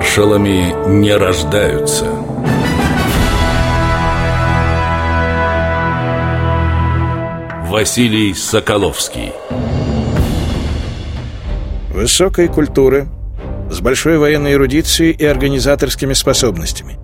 Маршалами не рождаются. Василий Соколовский Высокой культуры, с большой военной эрудицией и организаторскими способностями.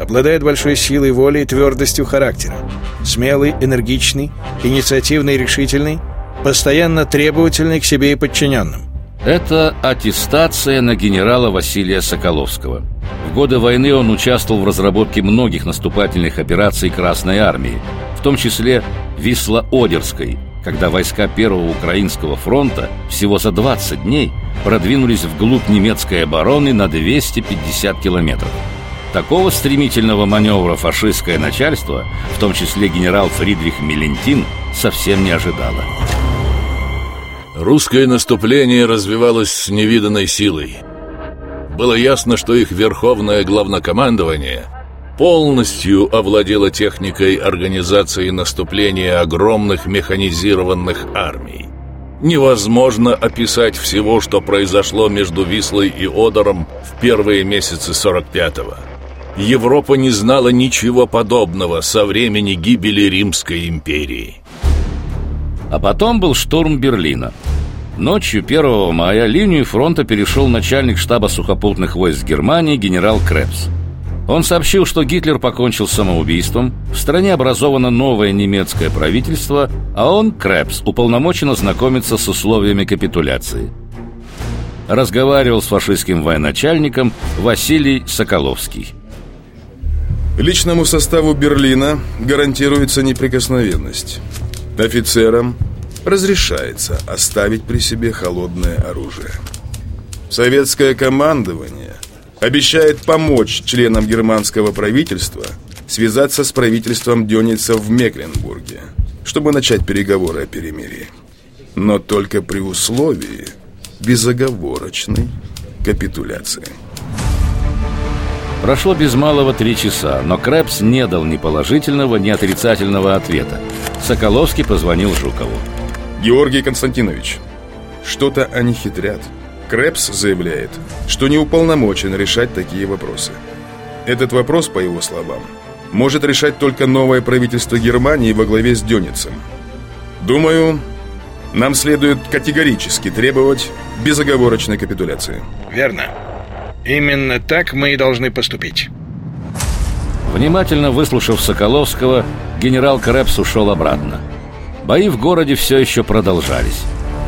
Обладает большой силой воли и твердостью характера. Смелый, энергичный, инициативный и решительный, постоянно требовательный к себе и подчиненным. Это аттестация на генерала Василия Соколовского. В годы войны он участвовал в разработке многих наступательных операций Красной Армии, в том числе Висло-Одерской, когда войска Первого Украинского фронта всего за 20 дней продвинулись вглубь немецкой обороны на 250 километров. Такого стремительного маневра фашистское начальство, в том числе генерал Фридрих Мелентин, совсем не ожидало. Русское наступление развивалось с невиданной силой. Было ясно, что их верховное главнокомандование полностью овладело техникой организации наступления огромных механизированных армий. Невозможно описать всего, что произошло между Вислой и Одером в первые месяцы 45-го. Европа не знала ничего подобного со времени гибели Римской империи. А потом был штурм Берлина. Ночью 1 мая линию фронта перешел начальник штаба сухопутных войск Германии генерал Крепс. Он сообщил, что Гитлер покончил самоубийством, в стране образовано новое немецкое правительство, а он, Крепс, уполномочен ознакомиться с условиями капитуляции. Разговаривал с фашистским военачальником Василий Соколовский. Личному составу Берлина гарантируется неприкосновенность. Офицерам разрешается оставить при себе холодное оружие. Советское командование обещает помочь членам германского правительства связаться с правительством Дёница в Мекленбурге, чтобы начать переговоры о перемирии. Но только при условии безоговорочной капитуляции. Прошло без малого три часа, но Крэпс не дал ни положительного, ни отрицательного ответа. Соколовский позвонил Жукову. Георгий Константинович, что-то они хитрят. Крэпс заявляет, что не уполномочен решать такие вопросы. Этот вопрос, по его словам, может решать только новое правительство Германии во главе с Дёницем. Думаю, нам следует категорически требовать безоговорочной капитуляции. Верно. Именно так мы и должны поступить. Внимательно выслушав Соколовского, генерал Крэпс ушел обратно. Бои в городе все еще продолжались.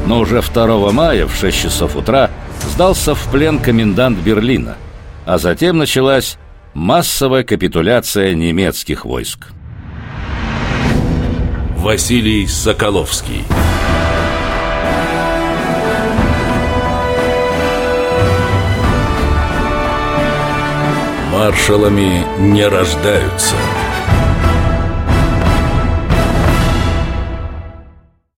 Но уже 2 мая в 6 часов утра сдался в плен комендант Берлина, а затем началась массовая капитуляция немецких войск. Василий Соколовский Маршалами не рождаются –